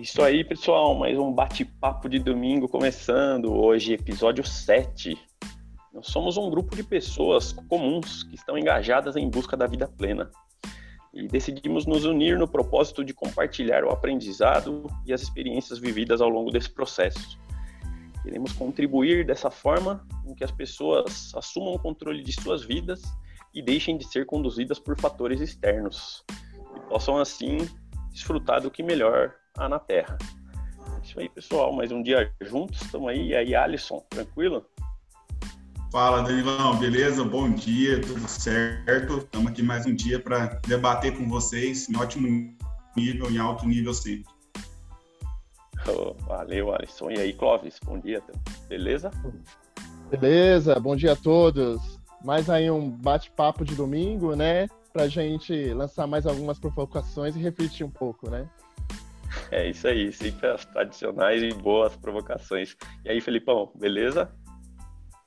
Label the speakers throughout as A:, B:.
A: Isso aí, pessoal, mais um bate-papo de domingo começando. Hoje, episódio 7. Nós somos um grupo de pessoas comuns que estão engajadas em busca da vida plena. E decidimos nos unir no propósito de compartilhar o aprendizado e as experiências vividas ao longo desse processo. Queremos contribuir dessa forma com que as pessoas assumam o controle de suas vidas e deixem de ser conduzidas por fatores externos e possam assim desfrutar do que melhor há na Terra. É isso aí, pessoal. Mais um dia juntos. Estamos aí. E aí, Alisson, tranquilo?
B: Fala, Danilão, beleza? Bom dia, tudo certo? Estamos aqui mais um dia para debater com vocês em ótimo nível, em alto nível sempre.
A: Oh, valeu, Alisson. E aí, Clóvis, bom dia, beleza?
C: Beleza, bom dia a todos. Mais aí um bate-papo de domingo, né? Pra gente lançar mais algumas provocações e refletir um pouco, né?
A: É isso aí, sempre as tradicionais e boas provocações. E aí, Felipão, beleza?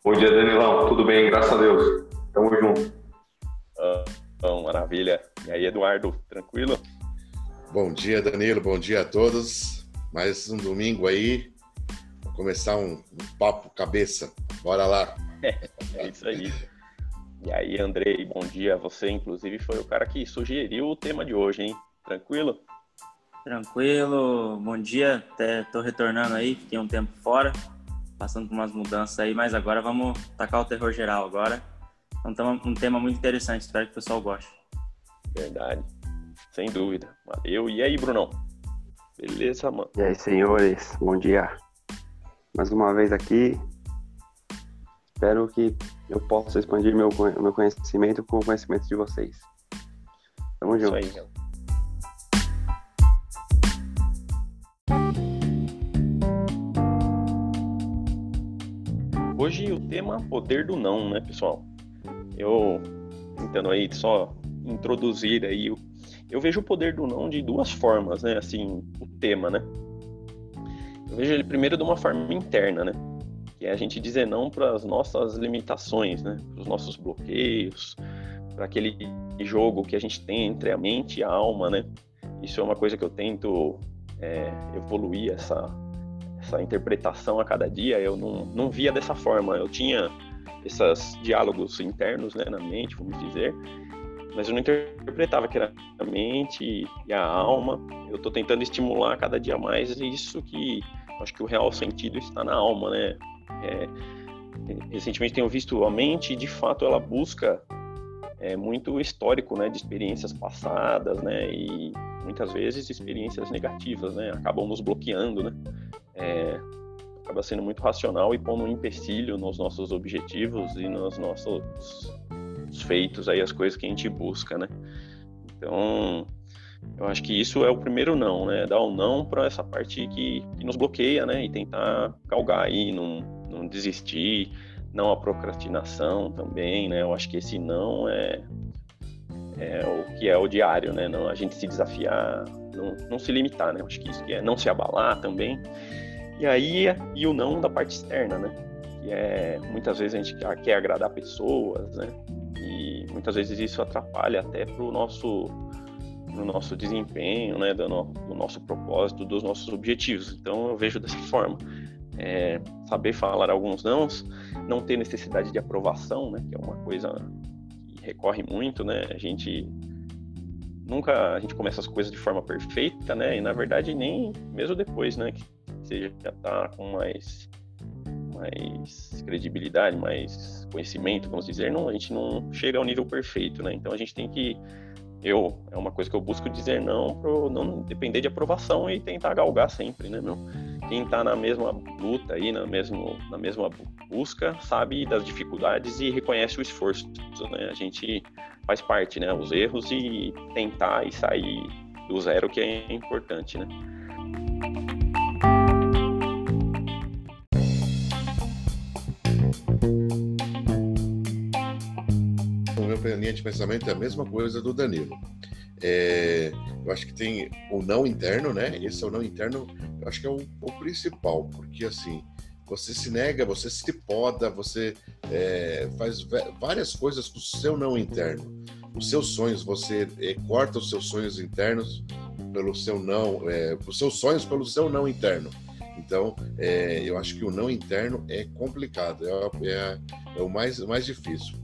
D: Bom dia, Danilão. Tudo bem, graças a Deus. Tamo junto.
A: Ah, bom, maravilha. E aí, Eduardo, tranquilo?
E: Bom dia, Danilo. Bom dia a todos. Mais um domingo aí. Vou começar um, um papo cabeça. Bora lá.
A: é isso aí. E aí, Andrei, bom dia. Você, inclusive, foi o cara que sugeriu o tema de hoje, hein? Tranquilo?
F: Tranquilo. Bom dia. Até tô retornando aí, fiquei um tempo fora passando por umas mudanças aí, mas agora vamos tacar o terror geral agora. Então, um tema muito interessante, espero que o pessoal goste.
A: Verdade, sem dúvida. Valeu. E aí, Brunão? Beleza, mano?
G: E aí, senhores, bom dia. Mais uma vez aqui. Espero que eu possa expandir meu, meu conhecimento com o conhecimento de vocês. Tamo junto. Isso aí,
A: Hoje o tema poder do não, né, pessoal? Eu tentando aí só introduzir aí, eu vejo o poder do não de duas formas, né? Assim, o tema, né? Eu vejo ele primeiro de uma forma interna, né? Que é a gente dizer não para as nossas limitações, né? Para os nossos bloqueios, para aquele jogo que a gente tem entre a mente e a alma, né? Isso é uma coisa que eu tento é, evoluir essa essa interpretação a cada dia, eu não, não via dessa forma. Eu tinha esses diálogos internos né, na mente, vamos dizer, mas eu não interpretava que era a mente e a alma. Eu estou tentando estimular cada dia mais isso que acho que o real sentido está na alma, né? É, recentemente tenho visto a mente, de fato, ela busca é, muito histórico, né, de experiências passadas, né, e muitas vezes experiências negativas, né, acabam nos bloqueando, né é, acaba sendo muito racional e pondo um empecilho nos nossos objetivos e nos nossos feitos aí, as coisas que a gente busca, né? Então, eu acho que isso é o primeiro não, né? Dar um não para essa parte que, que, nos bloqueia, né? E tentar galgar aí, não, não desistir, não a procrastinação também, né? Eu acho que esse não é, é o que é o diário, né? Não, a gente se desafiar, não, não se limitar, né? Eu acho que isso que é não se abalar também. E aí, e o não da parte externa, né? Que é, muitas vezes a gente quer agradar pessoas, né? E muitas vezes isso atrapalha até pro nosso no nosso desempenho, né, do, no, do, nosso propósito, dos nossos objetivos. Então eu vejo dessa forma, é, saber falar alguns nãos, não ter necessidade de aprovação, né, que é uma coisa que recorre muito, né, a gente nunca a gente começa as coisas de forma perfeita, né, e na verdade nem mesmo depois, né, que você já está com mais, mais credibilidade, mais conhecimento, vamos dizer, não, a gente não chega ao nível perfeito, né? Então a gente tem que eu é uma coisa que eu busco dizer não para não depender de aprovação e tentar galgar sempre, né, meu? Quem está na mesma luta aí, na mesmo na mesma busca, sabe das dificuldades e reconhece o esforço, né? A gente faz parte, né, os erros e tentar e sair do zero que é importante, né?
E: Linha de pensamento é a mesma coisa do Danilo. É, eu acho que tem o não interno, né? Esse é o não interno, eu acho que é o, o principal, porque assim, você se nega, você se poda, você é, faz várias coisas com o seu não interno. Os seus sonhos, você é, corta os seus sonhos internos pelo seu não, é, os seus sonhos pelo seu não interno. Então, é, eu acho que o não interno é complicado, é, é, é o mais, mais difícil.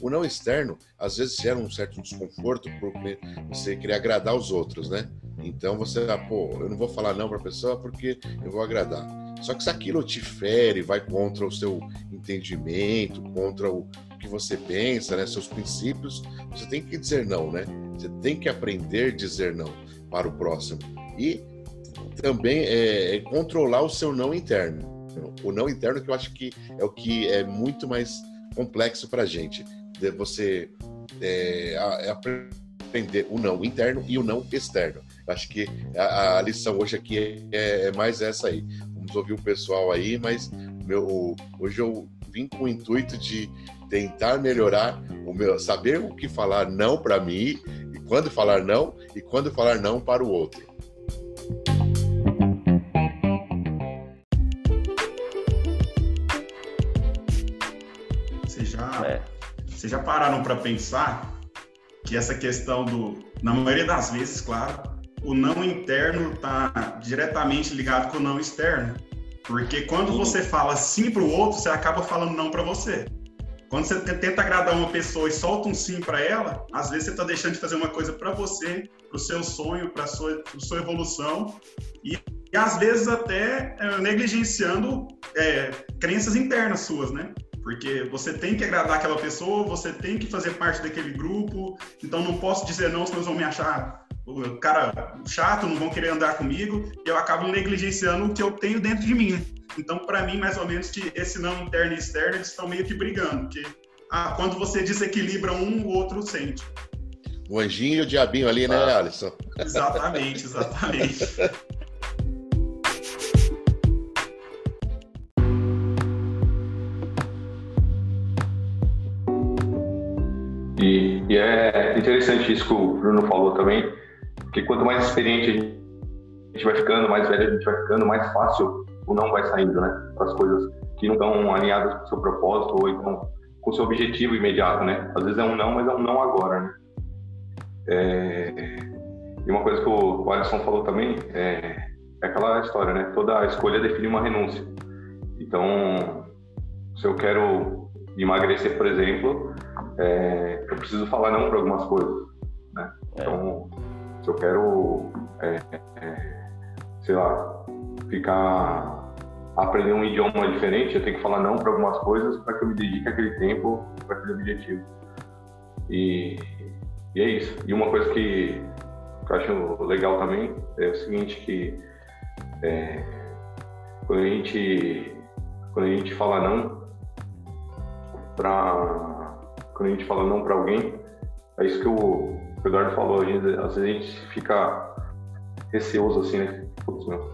E: O não externo, às vezes, gera um certo desconforto porque você querer agradar os outros, né? Então você, ah, pô, eu não vou falar não para a pessoa porque eu vou agradar. Só que se aquilo te fere, vai contra o seu entendimento, contra o que você pensa, né, seus princípios, você tem que dizer não, né? Você tem que aprender a dizer não para o próximo. E também é, é controlar o seu não interno. O não interno que eu acho que é o que é muito mais complexo para a gente. De você é, é aprender o não interno e o não externo. Acho que a, a lição hoje aqui é, é, mais essa aí. Vamos ouvir o pessoal aí, mas meu, hoje eu vim com o intuito de tentar melhorar o meu, saber o que falar não para mim e quando falar não e quando falar não para o outro.
B: Vocês já pararam para pensar que essa questão do, na maioria das vezes, claro, o não interno está diretamente ligado com o não externo. Porque quando você fala sim para o outro, você acaba falando não para você. Quando você tenta agradar uma pessoa e solta um sim para ela, às vezes você está deixando de fazer uma coisa para você, para o seu sonho, para a sua, sua evolução, e, e, às vezes até é, negligenciando é, crenças internas suas, né? Porque você tem que agradar aquela pessoa, você tem que fazer parte daquele grupo, então não posso dizer não, senão eles vão me achar o cara chato, não vão querer andar comigo, e eu acabo negligenciando o que eu tenho dentro de mim. Então, para mim, mais ou menos, que esse não interno e externo, eles estão meio que brigando, porque ah, quando você desequilibra um, o outro sente.
E: O anjinho e o diabinho ali, né, ah, Alisson?
B: Exatamente, exatamente.
D: interessante isso que o Bruno falou também, porque quanto mais experiente a gente vai ficando, mais velho a gente vai ficando, mais fácil o não vai saindo, né? As coisas que não estão alinhadas com o seu propósito ou então com o seu objetivo imediato, né? Às vezes é um não, mas é um não agora, né? É... E uma coisa que o Alisson falou também é... é aquela história, né? Toda escolha define uma renúncia. Então, se eu quero emagrecer, por exemplo, é... eu preciso falar não para algumas coisas, né? Então, se eu quero, é, é, sei lá, ficar aprender um idioma diferente, eu tenho que falar não para algumas coisas para que eu me dedique aquele tempo para aquele objetivo. E, e, é isso. E uma coisa que, que, eu acho legal também é o seguinte que é, quando a gente quando a gente fala não para quando a gente fala não para alguém é isso que o o Eduardo falou, às vezes a gente fica receoso assim, né? Putz, meu,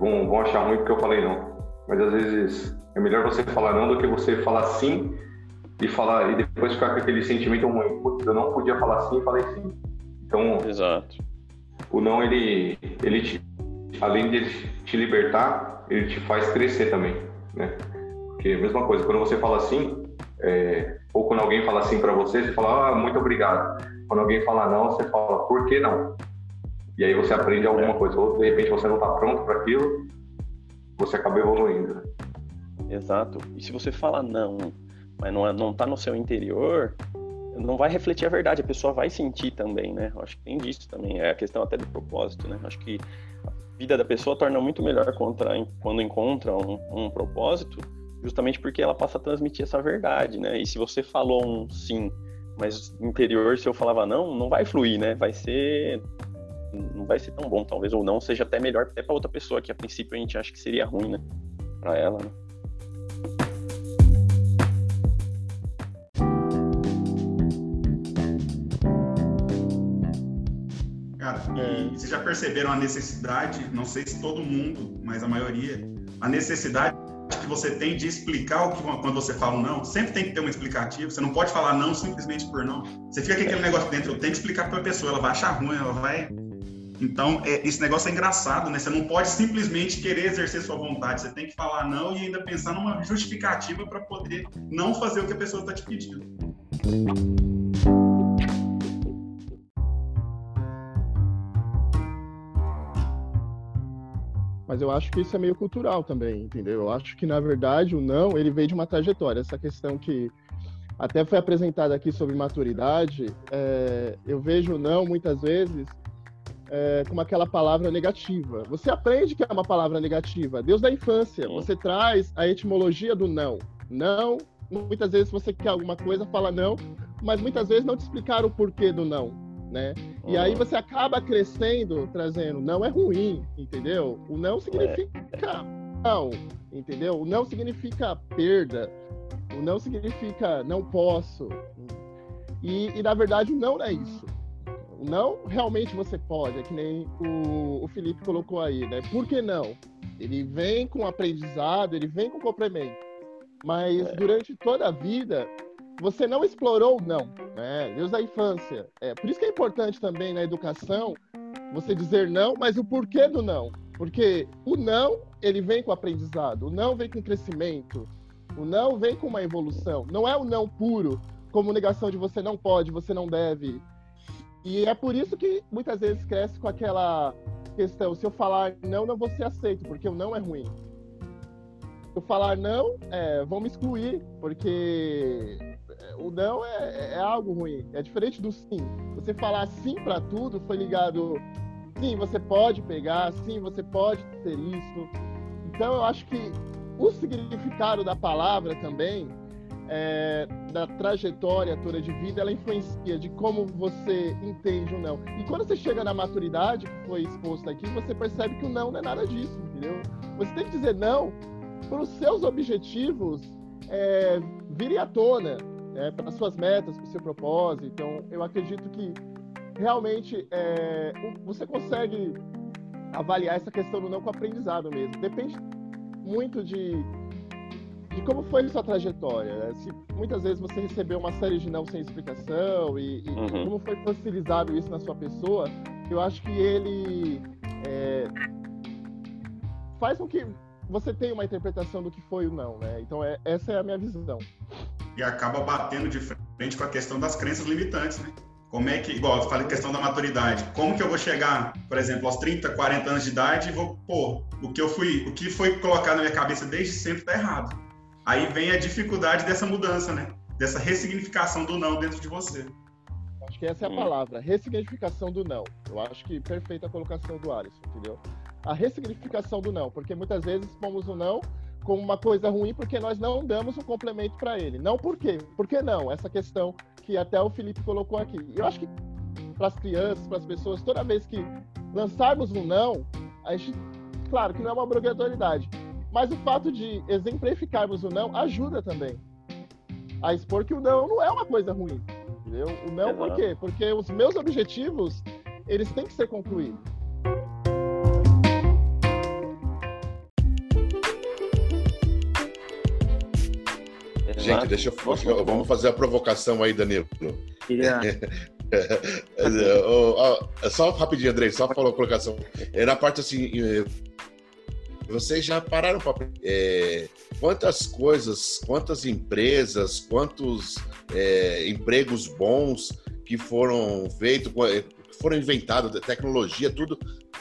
D: vão, vão achar ruim porque eu falei não. Mas às vezes é melhor você falar não do que você falar sim e falar e depois ficar com aquele sentimento ruim. Putz, eu não podia falar sim e falei sim. Então,
A: Exato.
D: o não, ele, ele te, além de te libertar, ele te faz crescer também, né? Porque a mesma coisa, quando você fala sim, é, ou quando alguém fala sim para você, você fala, ah, muito obrigado. Quando alguém fala não, você fala, por que não? E aí você aprende alguma coisa. Ou de repente você não está pronto para aquilo, você acaba evoluindo.
A: Exato. E se você fala não, mas não, é, não tá no seu interior, não vai refletir a verdade, a pessoa vai sentir também, né? Eu acho que tem disso também. É a questão até do propósito, né? Eu acho que a vida da pessoa torna muito melhor contra, quando encontra um, um propósito, justamente porque ela passa a transmitir essa verdade, né? E se você falou um sim mas interior, se eu falava não, não vai fluir, né? Vai ser. Não vai ser tão bom, talvez, ou não seja até melhor até para outra pessoa, que a princípio a gente acha que seria ruim, né? Para ela, né?
B: Cara, e vocês já perceberam a necessidade, não sei se todo mundo, mas a maioria, a necessidade você tem de explicar o que quando você fala um não, sempre tem que ter uma explicativa. Você não pode falar não simplesmente por não. Você fica com aquele negócio dentro, eu tenho que explicar para a pessoa, ela vai achar ruim, ela vai. Então, é, esse negócio é engraçado, né? Você não pode simplesmente querer exercer sua vontade. Você tem que falar não e ainda pensar numa justificativa para poder não fazer o que a pessoa está te pedindo.
C: Mas eu acho que isso é meio cultural também, entendeu? Eu acho que, na verdade, o não, ele veio de uma trajetória. Essa questão que até foi apresentada aqui sobre maturidade, é, eu vejo o não, muitas vezes, é, como aquela palavra negativa. Você aprende que é uma palavra negativa. Deus da infância, você traz a etimologia do não. Não, muitas vezes você quer alguma coisa, fala não, mas muitas vezes não te explicaram o porquê do não né? E aí você acaba crescendo trazendo não é ruim, entendeu? O não significa não, entendeu? O não significa perda. O não significa não posso. E, e na verdade o não é isso. O não realmente você pode, é que nem o, o Felipe colocou aí, né? Por que não? Ele vem com aprendizado, ele vem com complemento. Mas é. durante toda a vida, você não explorou não, né? Deus da infância. É, por isso que é importante também na educação você dizer não, mas o porquê do não. Porque o não, ele vem com aprendizado, o não vem com crescimento, o não vem com uma evolução. Não é o não puro, como negação de você não pode, você não deve. E é por isso que muitas vezes cresce com aquela questão, se eu falar não, não vou ser aceito, porque o não é ruim. Eu falar não, é, vão me excluir, porque o não é, é, algo ruim. É diferente do sim. Você falar sim para tudo foi ligado. Sim, você pode pegar. Sim, você pode ter isso. Então, eu acho que o significado da palavra também, é, da trajetória toda de vida, ela influencia de como você entende o não. E quando você chega na maturidade, que foi exposto aqui, você percebe que o não não é nada disso, entendeu? Você tem que dizer não para os seus objetivos é, virem à tona né, para suas metas, para o seu propósito. Então, eu acredito que realmente é, você consegue avaliar essa questão do não com aprendizado mesmo. Depende muito de, de como foi sua trajetória. Né? Se muitas vezes você recebeu uma série de não sem explicação e, e uhum. como foi facilitado isso na sua pessoa, eu acho que ele é, faz com que você tenha uma interpretação do que foi o não, né? Então é, essa é a minha visão
B: e acaba batendo de frente com a questão das crenças limitantes, né? Como é que, igual eu falei, questão da maturidade. Como que eu vou chegar, por exemplo, aos 30, 40 anos de idade e vou, pô, o que eu fui, o que foi colocado na minha cabeça desde sempre tá errado. Aí vem a dificuldade dessa mudança, né? Dessa ressignificação do não dentro de você.
C: Acho que essa é a palavra, ressignificação do não. Eu acho que perfeita a colocação do Alisson, entendeu? A ressignificação do não, porque muitas vezes pomos o não como uma coisa ruim porque nós não damos um complemento para ele. Não por quê? Por que não? Essa questão que até o Felipe colocou aqui. Eu acho que para as crianças, para as pessoas, toda vez que lançarmos um não, a gente, claro que não é uma obrigatoriedade, mas o fato de exemplificarmos o não ajuda também a expor que o não não é uma coisa ruim. Entendeu? O não por quê? Porque os meus objetivos, eles têm que ser concluídos.
E: Gente, deixa eu. Vamos fazer a provocação aí, Danilo. Yeah. só rapidinho, Andrei, só falou a colocação. É na parte assim. Vocês já pararam para. É, quantas coisas, quantas empresas, quantos é, empregos bons que foram feitos, foram inventados, tecnologia, tudo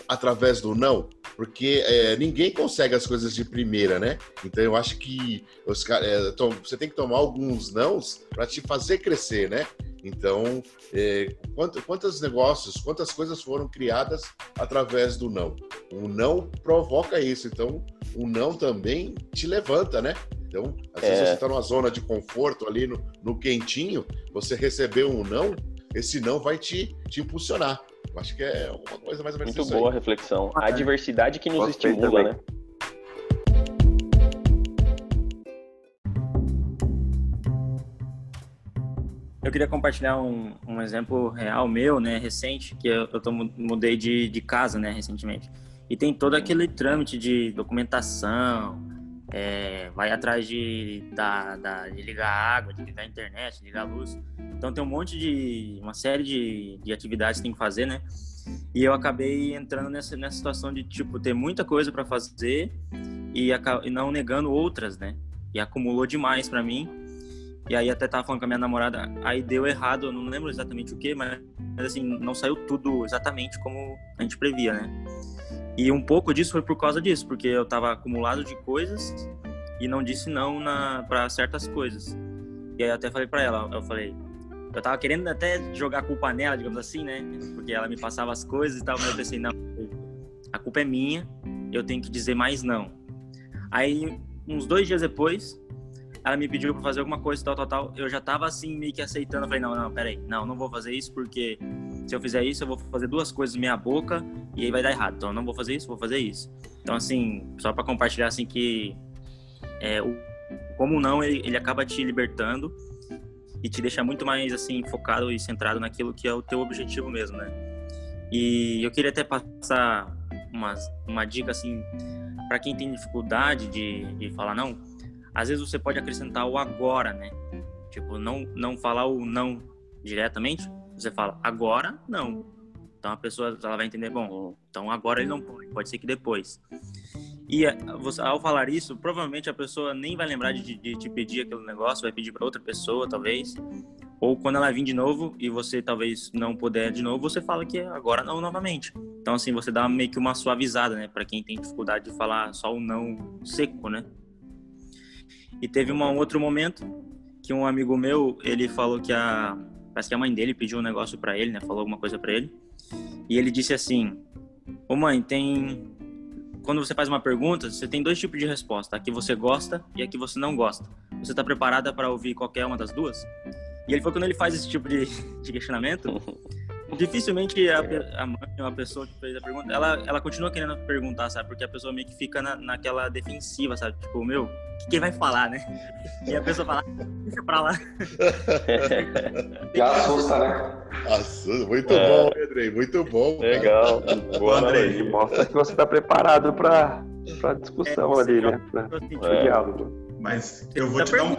E: através do não? porque é, ninguém consegue as coisas de primeira, né? Então eu acho que os, é, você tem que tomar alguns nãos para te fazer crescer, né? Então, é, quantos, quantos negócios, quantas coisas foram criadas através do não? O não provoca isso, então o não também te levanta, né? Então, às vezes é. você está numa zona de conforto ali no, no quentinho, você recebeu um não, esse não vai te, te impulsionar. Acho que é uma coisa mais ou menos
A: Muito boa aí. reflexão. A diversidade que nos Gostei estimula, também. né?
F: Eu queria compartilhar um, um, exemplo real meu, né, recente, que eu, eu tô, mudei de, de casa, né, recentemente. E tem todo aquele trâmite de documentação, é, vai atrás de, da, da, de ligar água, de ligar a internet, de ligar a luz. Então tem um monte de, uma série de, de atividades que tem que fazer, né? E eu acabei entrando nessa, nessa situação de, tipo, ter muita coisa para fazer e, e não negando outras, né? E acumulou demais para mim. E aí até tava falando com a minha namorada, aí deu errado, eu não lembro exatamente o que, mas, mas assim, não saiu tudo exatamente como a gente previa, né? E um pouco disso foi por causa disso, porque eu tava acumulado de coisas e não disse não para certas coisas. E aí eu até falei para ela, eu falei, eu tava querendo até jogar a culpa nela, digamos assim, né? Porque ela me passava as coisas e tal, mas eu pensei, não, a culpa é minha, eu tenho que dizer mais não. Aí, uns dois dias depois, ela me pediu para fazer alguma coisa, tal, tal, tal. Eu já tava assim, meio que aceitando. Eu falei, não, não, peraí, não, não vou fazer isso porque se eu fizer isso, eu vou fazer duas coisas na minha boca e aí vai dar errado. Então, eu não vou fazer isso, vou fazer isso. Então, assim, só para compartilhar, assim, que é, o, como não, ele, ele acaba te libertando e te deixa muito mais, assim, focado e centrado naquilo que é o teu objetivo mesmo, né? E eu queria até passar uma, uma dica, assim, para quem tem dificuldade de, de falar não, às vezes você pode acrescentar o agora, né? Tipo, não, não falar o não diretamente, você fala agora não. Então a pessoa ela vai entender, bom, então agora ele não pode, pode ser que depois. E eh, você, ao falar isso, provavelmente a pessoa nem vai lembrar de, de te pedir aquele negócio, vai pedir para outra pessoa, talvez. Ou quando ela vir de novo e você talvez não puder de novo, você fala que agora não novamente. Então, assim, você dá meio que uma suavizada, né? Para quem tem dificuldade de falar só o não seco, né? E teve um outro momento que um amigo meu, ele falou que a. Parece que a mãe dele pediu um negócio para ele, né? Falou alguma coisa para ele. E ele disse assim: Ô mãe, tem. Quando você faz uma pergunta, você tem dois tipos de resposta: a que você gosta e a que você não gosta. Você está preparada para ouvir qualquer uma das duas? E ele foi quando ele faz esse tipo de, de questionamento, dificilmente a, a mãe ou a pessoa que fez a pergunta, ela, ela continua querendo perguntar, sabe? Porque a pessoa meio que fica na, naquela defensiva, sabe? Tipo, meu, o que, que vai falar, né? E a pessoa fala, deixa pra lá.
D: E assusta, né?
E: Assusta. Muito é. bom, Pedro, muito bom.
A: Legal.
G: Boa André, mostra que você tá preparado pra, pra discussão é, ali, né? Pra, é. diálogo.
B: Mas eu vou te dar um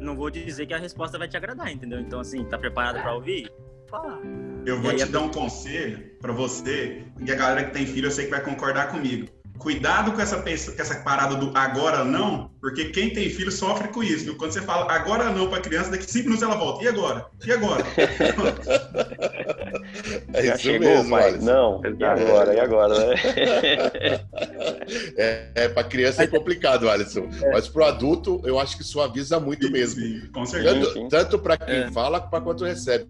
F: não vou dizer que a resposta vai te agradar, entendeu? Então, assim, tá preparado para ouvir? Fala.
B: Eu vou te dar um conselho para você e a galera que tem filho, eu sei que vai concordar comigo. Cuidado com essa, com essa parada do agora não, porque quem tem filho sofre com isso. Viu? Quando você fala agora não para criança, daqui cinco minutos ela volta. E agora? E agora?
E: é Já isso chegou, mesmo, pai. Alisson.
A: Não, e agora? E agora, né?
E: é, é para criança é complicado, Alisson. É. Mas para o adulto, eu acho que suaviza muito sim, mesmo. Sim,
B: com certeza.
E: Tanto, tanto para quem é. fala quanto recebe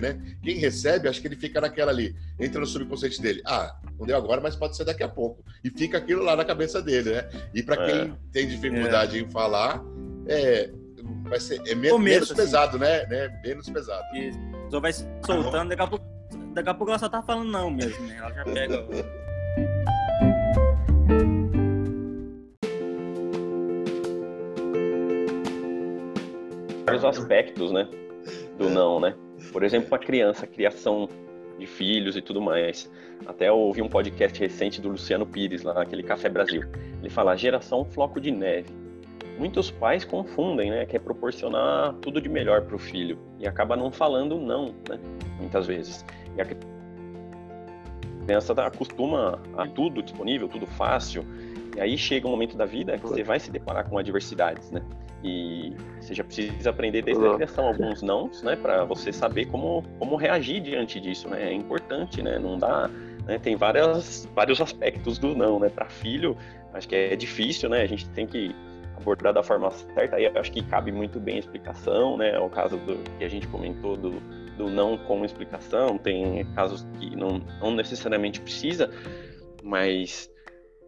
E: né? Quem recebe, acho que ele fica naquela ali, entra no subconsciente dele. Ah, não deu agora, mas pode ser daqui a pouco. E fica aquilo lá na cabeça dele, né? E para quem é. tem dificuldade é. em falar, é, vai ser é menos, menos assim. pesado, né? né? Menos pesado.
F: Isso. Só vai soltando, daqui a pouco, daqui a pouco ela só tá falando não mesmo, né? Ela já pega.
A: vários aspectos, né? Do não, né? Por exemplo, para criança, criação de filhos e tudo mais. Até eu ouvi um podcast recente do Luciano Pires, lá naquele Café Brasil. Ele fala geração floco de neve. Muitos pais confundem, né? Quer proporcionar tudo de melhor para o filho e acaba não falando não, né? Muitas vezes. E a criança acostuma a tudo disponível, tudo fácil. E aí chega um momento da vida que você vai se deparar com adversidades, né? E você já precisa aprender desde a criação alguns nãos, né, para você saber como, como reagir diante disso, né? É importante, né? Não dá, né? Tem várias, vários aspectos do não, né? Para filho, acho que é difícil, né? A gente tem que abordar da forma certa. Aí acho que cabe muito bem a explicação, né? O caso do, que a gente comentou do, do não com explicação, tem casos que não, não necessariamente precisa, mas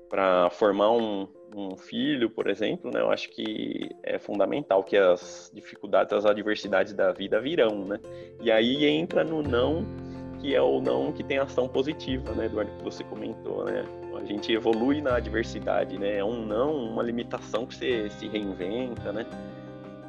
A: para formar um, um filho, por exemplo, né, eu acho que é fundamental que as dificuldades, as adversidades da vida virão, né? E aí entra no não, que é o não que tem ação positiva, né, Eduardo, que você comentou, né? A gente evolui na adversidade, né? É um não, uma limitação que você se reinventa, né?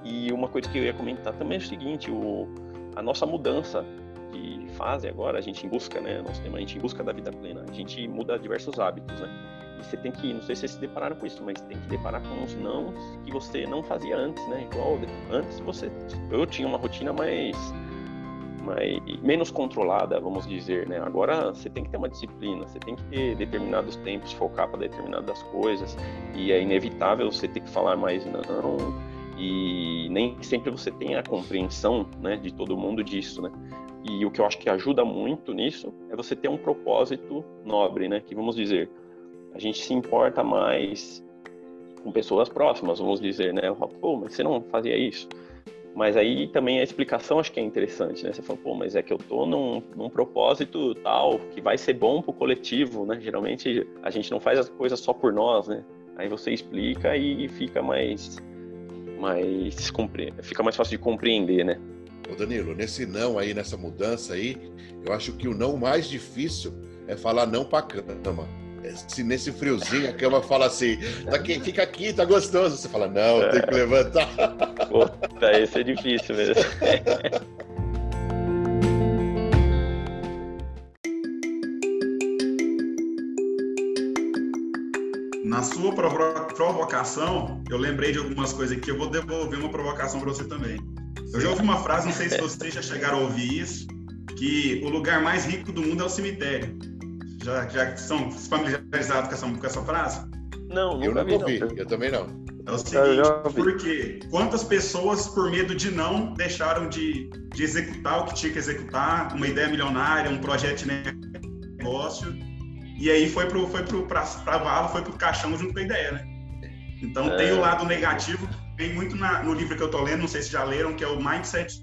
A: E uma coisa que eu ia comentar também é o seguinte, o, a nossa mudança de fase agora, a gente em busca, né? Nosso tema, a gente em busca da vida plena, a gente muda diversos hábitos, né? Você tem que, não sei se vocês se depararam com isso, mas tem que deparar com uns não que você não fazia antes, né? Igual antes você, eu tinha uma rotina mais, mais menos controlada, vamos dizer, né? Agora você tem que ter uma disciplina, você tem que ter determinados tempos, focar para determinadas coisas, e é inevitável você ter que falar mais não. e nem sempre você tem a compreensão, né, de todo mundo disso, né? E o que eu acho que ajuda muito nisso é você ter um propósito nobre, né? Que vamos dizer, a gente se importa mais com pessoas próximas, vamos dizer, né? Pô, mas você não fazia isso? Mas aí também a explicação acho que é interessante, né? Você fala, pô, mas é que eu tô num, num propósito tal que vai ser bom pro coletivo, né? Geralmente a gente não faz as coisas só por nós, né? Aí você explica e fica mais, mais fica mais fácil de compreender, né?
E: Ô Danilo, nesse não aí, nessa mudança aí, eu acho que o não mais difícil é falar não pra cama. Se nesse friozinho a cama fala assim, tá aqui, fica aqui, tá gostoso. Você fala, não, é. tem que levantar.
A: Puta, esse é difícil mesmo.
B: Na sua provocação, eu lembrei de algumas coisas aqui, eu vou devolver uma provocação para você também. Eu já ouvi uma frase, não sei se vocês já chegaram a ouvir isso, que o lugar mais rico do mundo é o cemitério. Já, já são familiarizados com essa, com essa frase?
A: Não,
E: eu
A: nunca
E: ouvi. Eu também não.
B: É o seguinte, porque quantas pessoas, por medo de não, deixaram de, de executar o que tinha que executar, uma ideia milionária, um projeto de negócio, e aí foi para foi pro, pra, pra vala, foi pro caixão junto com a ideia, né? Então é... tem o lado negativo, vem muito na, no livro que eu tô lendo, não sei se já leram, que é o Mindset.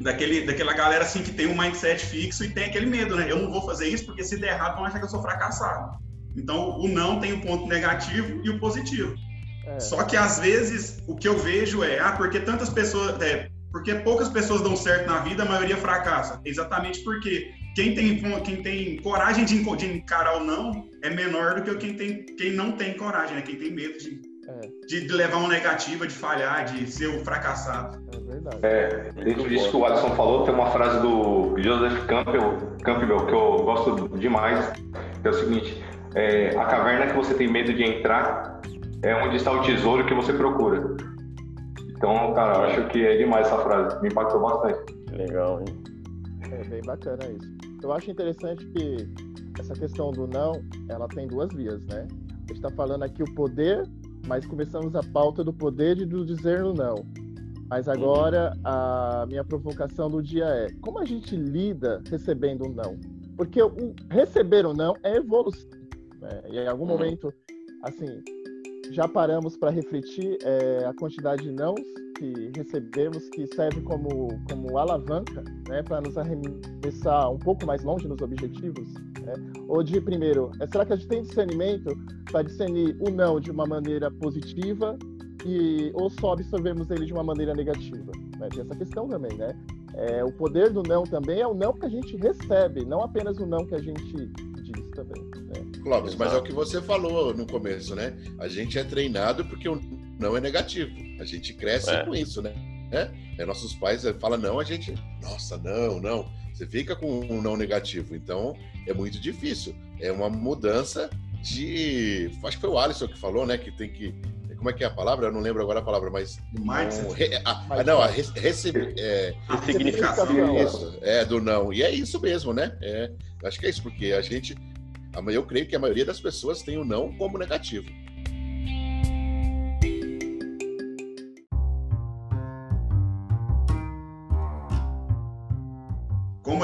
B: Daquele, daquela galera assim que tem um mindset fixo e tem aquele medo, né? Eu não vou fazer isso porque se der errado vão achar que eu sou fracassado. Então o não tem o ponto negativo e o positivo. É. Só que às vezes o que eu vejo é, ah, porque tantas pessoas, é, porque poucas pessoas dão certo na vida, a maioria fracassa. Exatamente porque quem tem, quem tem coragem de, de encarar o não é menor do que quem, tem, quem não tem coragem, né? Quem tem medo de é. De, de, levar uma negativa, de falhar, de ser o um fracassado.
C: É verdade.
D: É, dentro disso que o Alisson falou, tem uma frase do Joseph Campbell, Campbell que eu gosto demais, que é o seguinte: é, a caverna que você tem medo de entrar é onde está o tesouro que você procura. Então, cara, eu acho que é demais essa frase, me impactou bastante.
A: Legal, hein?
C: É bem bacana isso. Eu acho interessante que essa questão do não, ela tem duas vias, né? A gente está falando aqui o poder mas começamos a pauta do poder de dizer no não. Mas agora a minha provocação do dia é: como a gente lida recebendo um não? Porque o receber um não é evolução. Né? E em algum momento, assim, já paramos para refletir é, a quantidade de nãos que recebemos, que serve como, como alavanca né, para nos arremessar um pouco mais longe nos objetivos? Né? Ou de, primeiro, é, será que a gente tem discernimento para discernir o não de uma maneira positiva e, ou só absorvemos ele de uma maneira negativa? Né? Tem essa questão também, né? É, o poder do não também é o não que a gente recebe, não apenas o não que a gente diz também. Né?
E: Clóvis, mas é o que você falou no começo, né? A gente é treinado porque o não é negativo. A gente cresce é. com isso, né? É, nossos pais falam não, a gente, nossa, não, não. Você fica com um não negativo. Então, é muito difícil. É uma mudança de. Acho que foi o Alisson que falou, né? Que tem que. Como é que é a palavra? Eu não lembro agora a palavra, mas.
B: Mindset.
E: Um, re, a, a, não, a receber. É,
B: a significação.
E: Isso, é, do não. E é isso mesmo, né? É, acho que é isso, porque a gente. Eu creio que a maioria das pessoas tem o não como negativo.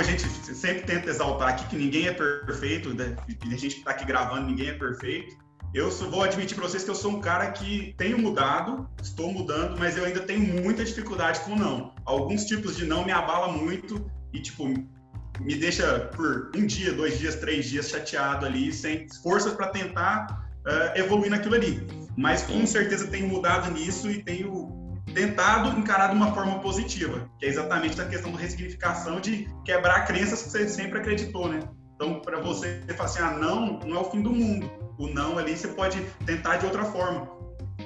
B: Como a gente sempre tenta exaltar aqui que ninguém é perfeito, né? a gente está aqui gravando, ninguém é perfeito. Eu vou admitir para vocês que eu sou um cara que tenho mudado, estou mudando, mas eu ainda tenho muita dificuldade com não. Alguns tipos de não me abala muito e, tipo, me deixa por um dia, dois dias, três dias chateado ali, sem forças para tentar uh, evoluir naquilo ali. Mas com certeza tenho mudado nisso e tenho tentado encarar de uma forma positiva, que é exatamente a questão da ressignificação de quebrar crenças que você sempre acreditou, né? Então, para você falar assim, ah, não, não é o fim do mundo. O não ali você pode tentar de outra forma.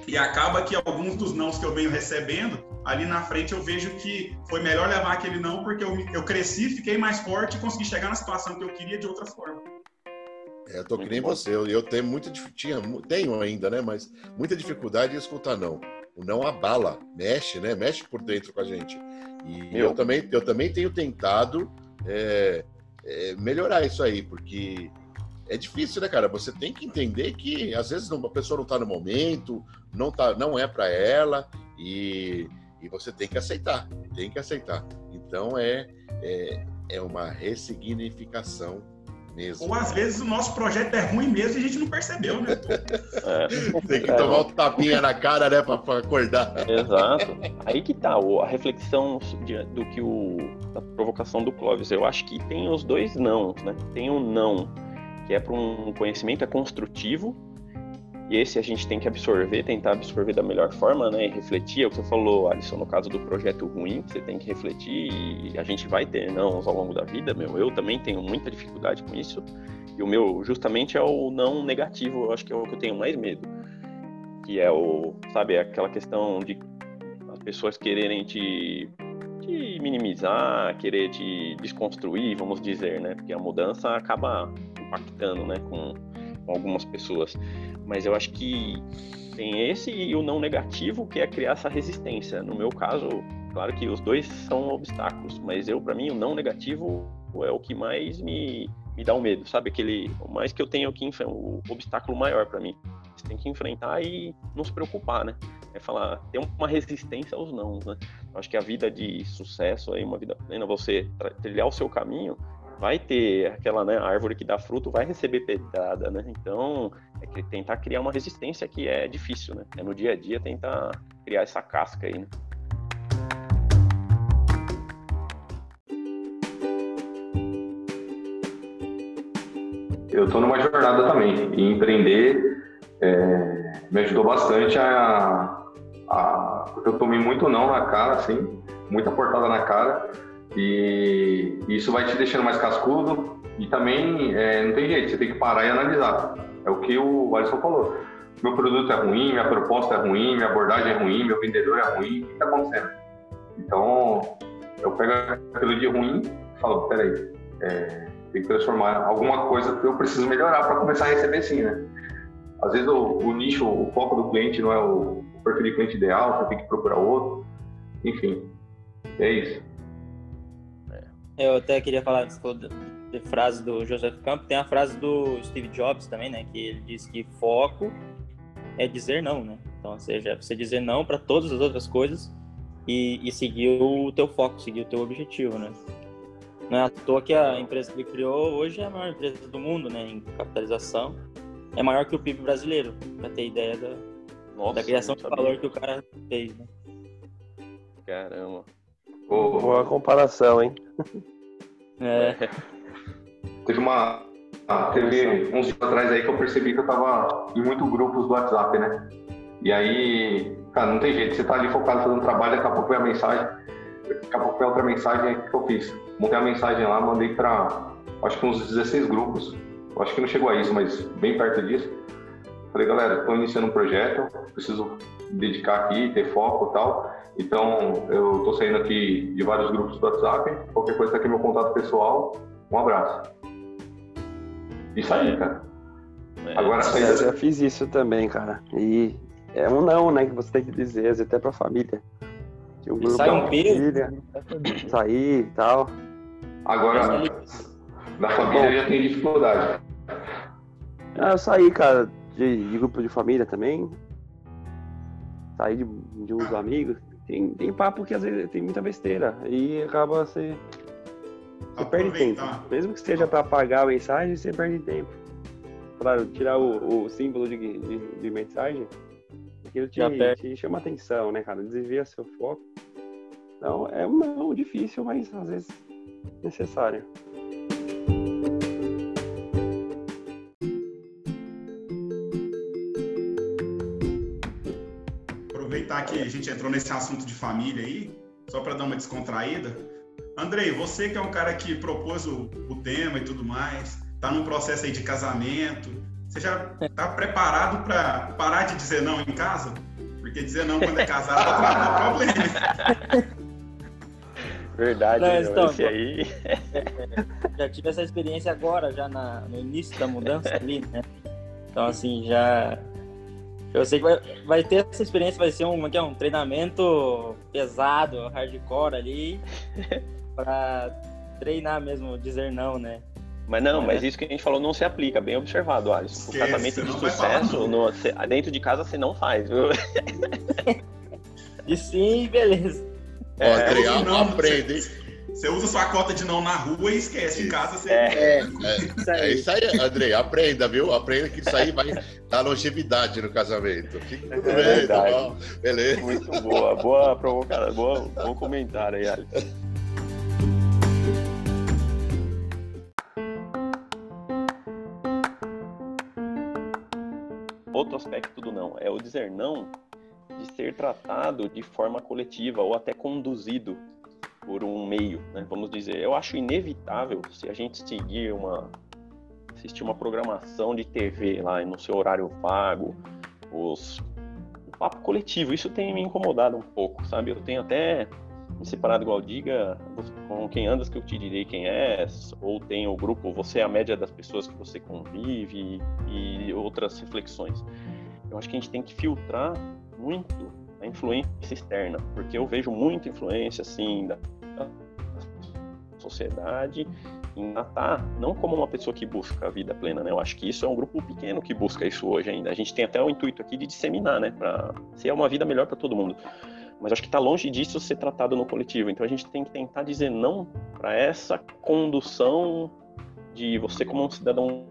B: E acaba que alguns dos nãos que eu venho recebendo, ali na frente eu vejo que foi melhor levar aquele não, porque eu, eu cresci, fiquei mais forte e consegui chegar na situação que eu queria de outra forma.
E: É, eu tô que nem você, eu, eu tenho muita tinha, tenho ainda, né? Mas muita dificuldade em escutar não o não abala, mexe, né? Mexe por dentro com a gente. E eu, eu também, eu também tenho tentado é, é, melhorar isso aí, porque é difícil, né, cara? Você tem que entender que às vezes a pessoa não está no momento, não tá, não é para ela, E, e você tem que aceitar, tem que aceitar. Então é, é, é uma ressignificação mesmo.
B: Ou às vezes o nosso projeto é ruim mesmo e a gente não percebeu, né?
E: É. Tem que tomar um tapinha na cara, né, pra, pra acordar.
A: Exato. Aí que tá a reflexão do que o. da provocação do Clóvis. Eu acho que tem os dois não, né? Tem o um não, que é para um conhecimento é construtivo, e esse a gente tem que absorver, tentar absorver da melhor forma, né? E refletir, é o que você falou, Alisson, no caso do projeto ruim, você tem que refletir e a gente vai ter não ao longo da vida, meu. Eu também tenho muita dificuldade com isso. E o meu, justamente, é o não negativo, eu acho que é o que eu tenho mais medo. Que é o, sabe, aquela questão de as pessoas quererem te, te minimizar, querer te desconstruir, vamos dizer, né? Porque a mudança acaba impactando, né, com, com algumas pessoas. Mas eu acho que tem esse e o não negativo, que é criar essa resistência. No meu caso, claro que os dois são obstáculos, mas eu, para mim, o não negativo é o que mais me, me dá o um medo, sabe? Aquele, o mais que eu tenho que enfrentar, o obstáculo maior para mim. Você tem que enfrentar e não se preocupar, né? É falar, ter uma resistência aos não, né? Eu acho que a vida de sucesso aí, uma vida plena, você trilhar o seu caminho, vai ter aquela né, árvore que dá fruto, vai receber pedrada, né? Então, é tentar criar uma resistência que é difícil, né? É no dia a dia tentar criar essa casca aí, né?
D: Eu estou numa jornada também e empreender é, me ajudou bastante a, a, porque eu tomei muito não na cara, assim, muita portada na cara e isso vai te deixando mais cascudo e também é, não tem jeito, você tem que parar e analisar. É o que o Alisson falou. Meu produto é ruim, minha proposta é ruim, minha abordagem é ruim, meu vendedor é ruim, o que está acontecendo? Então, eu pego aquilo de ruim e falo, peraí, é, tem que transformar alguma coisa que eu preciso melhorar para começar a receber sim, né? Às vezes o, o, nicho, o foco do cliente não é o, o perfil de cliente ideal, você tem que procurar outro. Enfim, é isso.
F: Eu até queria falar frase do Joseph Campbell, tem a frase do Steve Jobs também, né? Que ele diz que foco é dizer não, né? Então, ou seja, você dizer não para todas as outras coisas e, e, seguir o teu foco, seguir o teu objetivo, né? Não é à toa que a empresa que ele criou hoje é a maior empresa do mundo, né? Em capitalização. É maior que o PIB brasileiro, para ter ideia da, Nossa, da criação de valor que o cara fez, né?
A: Caramba.
G: Boa comparação, hein?
F: É.
D: Teve uma. Ah, teve uns dias atrás aí que eu percebi que eu tava em muitos grupos do WhatsApp, né? E aí, cara, não tem jeito, você tá ali focado fazendo trabalho, daqui a pouco vem a mensagem, daqui a pouco vem outra mensagem, o que eu fiz? Montei a mensagem lá, mandei pra acho que uns 16 grupos. Acho que não chegou a isso, mas bem perto disso. Falei, galera, estou iniciando um projeto, preciso dedicar aqui, ter foco e tal. Então, eu estou saindo aqui de vários grupos do WhatsApp. Qualquer coisa, tá aqui meu contato pessoal. Um abraço. Isso aí, cara.
G: É, Agora, eu já fiz isso também, cara. E é um não, né? Que você tem que dizer, até pra família.
F: Que o grupo sai um
G: família, sair e tal.
D: Agora, na família já tem dificuldade.
G: Ah, eu saí, cara de, de grupo de família também. Sair de, de uns amigos. Tem, tem papo que às vezes tem muita besteira. E acaba você. Você perde tempo. Mesmo que seja para apagar a mensagem, você perde tempo. Claro, tirar o, o símbolo de, de, de mensagem, aquilo te, te chama atenção, né, cara? Desvia seu foco. Então, é um não difícil, mas às vezes necessário.
B: aproveitar que a gente entrou nesse assunto de família aí, só para dar uma descontraída. Andrei, você que é um cara que propôs o, o tema e tudo mais, está num processo aí de casamento, você já está preparado para parar de dizer não em casa? Porque dizer não quando é casado dar problema.
F: Verdade, não, então, esse aí. já tive essa experiência agora, já na, no início da mudança ali, né? Então, assim, já eu sei que vai, vai ter essa experiência, vai ser um, é, um treinamento pesado, hardcore ali, para treinar mesmo, dizer não, né?
A: Mas não, mas é. isso que a gente falou não se aplica, bem observado, Alisson. O casamento de sucesso, no, dentro de casa você não faz, viu?
F: E sim, beleza.
E: Ó, André, é, não, aprende,
B: Você usa sua cota de não na rua e esquece. Em casa você.
E: É, é, é, isso aí, André. Aprenda, viu? Aprenda que isso aí vai dar longevidade no casamento. Fica tudo é bem, tá bom? Beleza.
A: Muito boa. Boa provocada. Boa, bom comentário aí, Alisson. Aspecto do não, é o dizer não de ser tratado de forma coletiva ou até conduzido por um meio, né? vamos dizer. Eu acho inevitável se a gente seguir uma assistir uma programação de TV lá no seu horário vago, os o papo coletivo, isso tem me incomodado um pouco, sabe? Eu tenho até separado igual diga com quem andas que eu te direi quem és, ou tem o grupo você é a média das pessoas que você convive e outras reflexões. Eu acho que a gente tem que filtrar muito a influência externa, porque eu vejo muita influência assim da sociedade em Natar, não como uma pessoa que busca a vida plena, né? Eu acho que isso é um grupo pequeno que busca isso hoje ainda. A gente tem até o intuito aqui de disseminar, né, para ser uma vida melhor para todo mundo mas acho que está longe disso ser tratado no coletivo. Então a gente tem que tentar dizer não para essa condução de você como um cidadão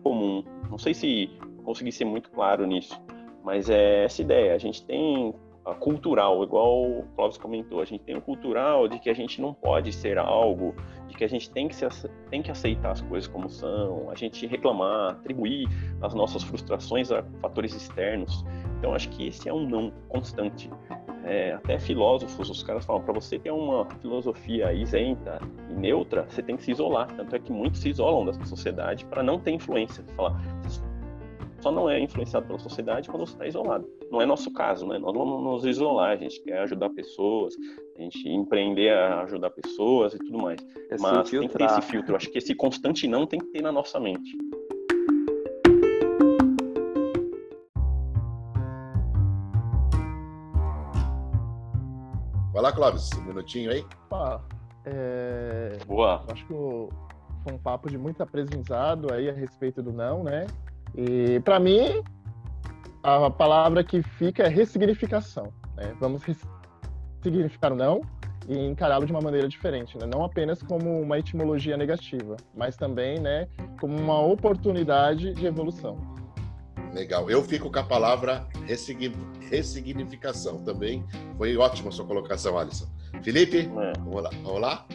A: comum. Não sei se consegui ser muito claro nisso, mas é essa ideia. A gente tem a cultural, igual o Clóvis comentou, a gente tem o cultural de que a gente não pode ser algo, de que a gente tem que, ser, tem que aceitar as coisas como são, a gente reclamar, atribuir as nossas frustrações a fatores externos. Então acho que esse é um não constante é, até filósofos, os caras falam, para você ter uma filosofia isenta e neutra, você tem que se isolar. Tanto é que muitos se isolam da sociedade para não ter influência. Falar, só não é influenciado pela sociedade quando você está isolado. Não é nosso caso, né? Nós vamos nos isolar, a gente quer ajudar pessoas, a gente empreender a ajudar pessoas e tudo mais. É Mas tem que ter esse filtro. Acho que esse constante não tem que ter na nossa mente.
E: Vai lá, Clóvis, um minutinho aí.
C: Opa, é...
A: Boa.
C: Acho que foi um papo de muito aprendizado aí a respeito do não, né? E para mim, a palavra que fica é ressignificação. Né? Vamos ressignificar o não e encará-lo de uma maneira diferente, né? não apenas como uma etimologia negativa, mas também né, como uma oportunidade de evolução.
E: Legal. Eu fico com a palavra ressignificação também. Foi ótima a sua colocação, Alisson. Felipe, é. vamos lá. Vamos lá?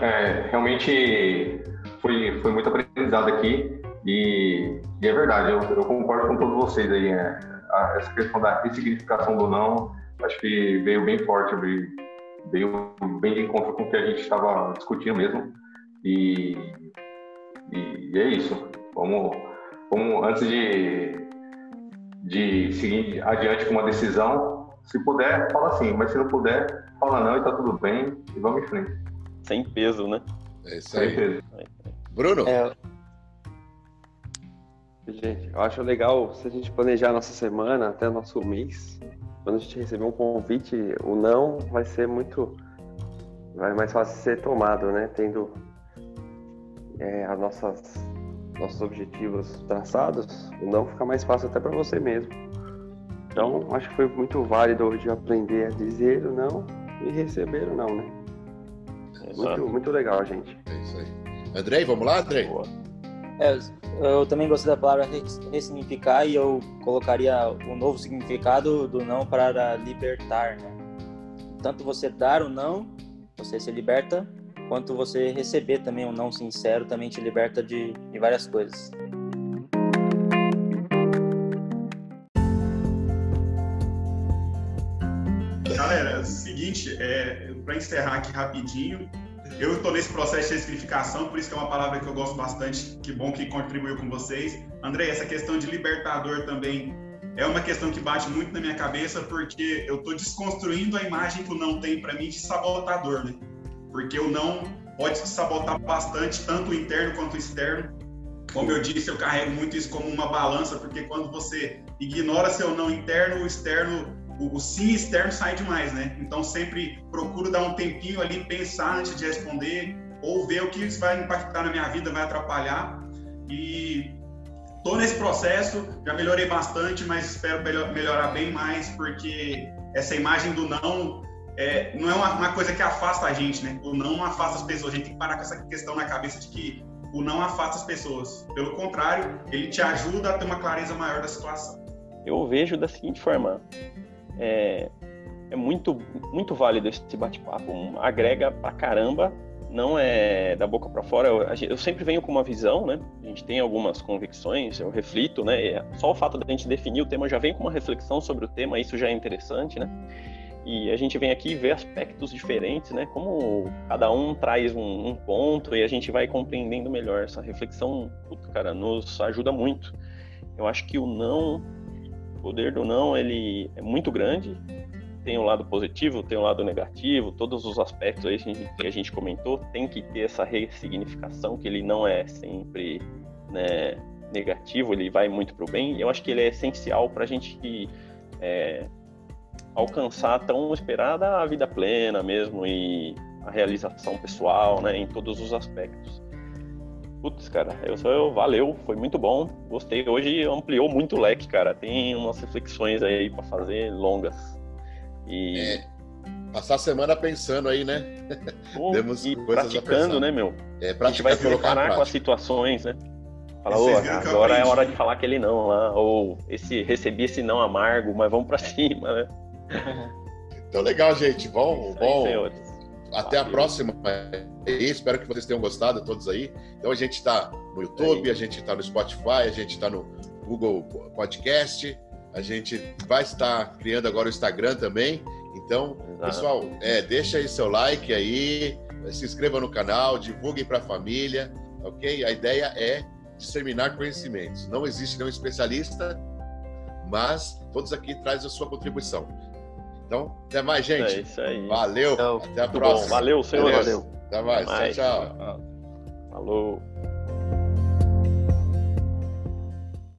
D: É, realmente foi, foi muito aprendizado aqui e, e é verdade, eu, eu, concordo com todos vocês aí. É, a, essa questão da ressignificação do não, acho que veio bem forte, veio, veio bem de encontro com o que a gente estava discutindo mesmo. E e, e é isso. Vamos, vamos antes de, de seguir adiante com uma decisão, se puder, fala sim, mas se não puder, fala não e tá tudo bem e vamos em frente.
A: Sem peso, né?
E: É isso aí. Sem peso. Bruno? É...
G: Gente, eu acho legal se a gente planejar a nossa semana até o nosso mês. Quando a gente receber um convite, o não vai ser muito. Vai mais fácil ser tomado, né? Tendo é, as nossas nossos objetivos traçados, o não fica mais fácil até para você mesmo. Então, acho que foi muito válido hoje aprender a dizer o não e receber o não, né? Muito, muito legal, gente.
E: É isso aí. Andrei, vamos lá, Andrei?
F: É, eu também gostei da palavra ressignificar e eu colocaria o novo significado do não para libertar, né? Tanto você dar o não, você se liberta, quanto você receber também um não sincero também te liberta de, de várias coisas.
B: Galera, é o seguinte, é, para encerrar aqui rapidinho, eu estou nesse processo de ressignificação, por isso que é uma palavra que eu gosto bastante, que bom que contribuiu com vocês. André, essa questão de libertador também é uma questão que bate muito na minha cabeça, porque eu estou desconstruindo a imagem que o não tem para mim de sabotador, né? Porque o não pode sabotar bastante, tanto o interno quanto o externo. Como eu disse, eu carrego muito isso como uma balança, porque quando você ignora seu não interno, o externo, o, o sim externo sai demais, né? Então sempre procuro dar um tempinho ali, pensar antes de responder, ou ver o que isso vai impactar na minha vida, vai atrapalhar. E tô nesse processo, já melhorei bastante, mas espero melhorar bem mais, porque essa imagem do não é, não é uma, uma, coisa que afasta a gente, né? O não afasta as pessoas. A gente tem que parar com essa questão na cabeça de que o não afasta as pessoas. Pelo contrário, ele te ajuda a ter uma clareza maior da situação.
A: Eu vejo da seguinte forma: é, é muito, muito válido esse bate-papo. Agrega pra caramba não é da boca para fora. Eu, eu, sempre venho com uma visão, né? A gente tem algumas convicções, eu reflito, né? Só o fato de a gente definir o tema já vem com uma reflexão sobre o tema, isso já é interessante, né? E a gente vem aqui ver aspectos diferentes, né? Como cada um traz um, um ponto e a gente vai compreendendo melhor. Essa reflexão, cara, nos ajuda muito. Eu acho que o não, o poder do não, ele é muito grande tem um lado positivo, tem um lado negativo, todos os aspectos aí que a gente comentou, tem que ter essa ressignificação, que ele não é sempre né, negativo, ele vai muito para o bem. Eu acho que ele é essencial para a gente é, alcançar a tão esperada a vida plena mesmo e a realização pessoal, né, em todos os aspectos. Putz, cara, eu sou valeu, foi muito bom, gostei. Hoje ampliou muito o leque, cara. Tem umas reflexões aí para fazer longas.
E: E... É, passar a semana pensando aí, né?
A: Pô, Temos e praticando, né, meu? É, a gente vai se deparar com as situações, né? Fala, oh, agora é hora de falar aquele não lá, ou esse recebi esse não amargo, mas vamos para cima, né?
E: Então legal, gente. Bom, bom. Até Valeu. a próxima. espero que vocês tenham gostado, todos aí. Então a gente está no YouTube, a gente está no Spotify, a gente está no Google Podcast. A gente vai estar criando agora o Instagram também. Então, pessoal, é, deixa aí seu like aí, se inscreva no canal, divulguem para a família, ok? A ideia é disseminar conhecimentos. Não existe nenhum especialista, mas todos aqui trazem a sua contribuição. Então, até mais, gente.
A: É isso aí.
E: Valeu.
A: Então,
E: até a próxima.
A: Bom. Valeu, senhor.
E: Valeu. Até mais. Até mais. Tchau, tchau.
A: Falou.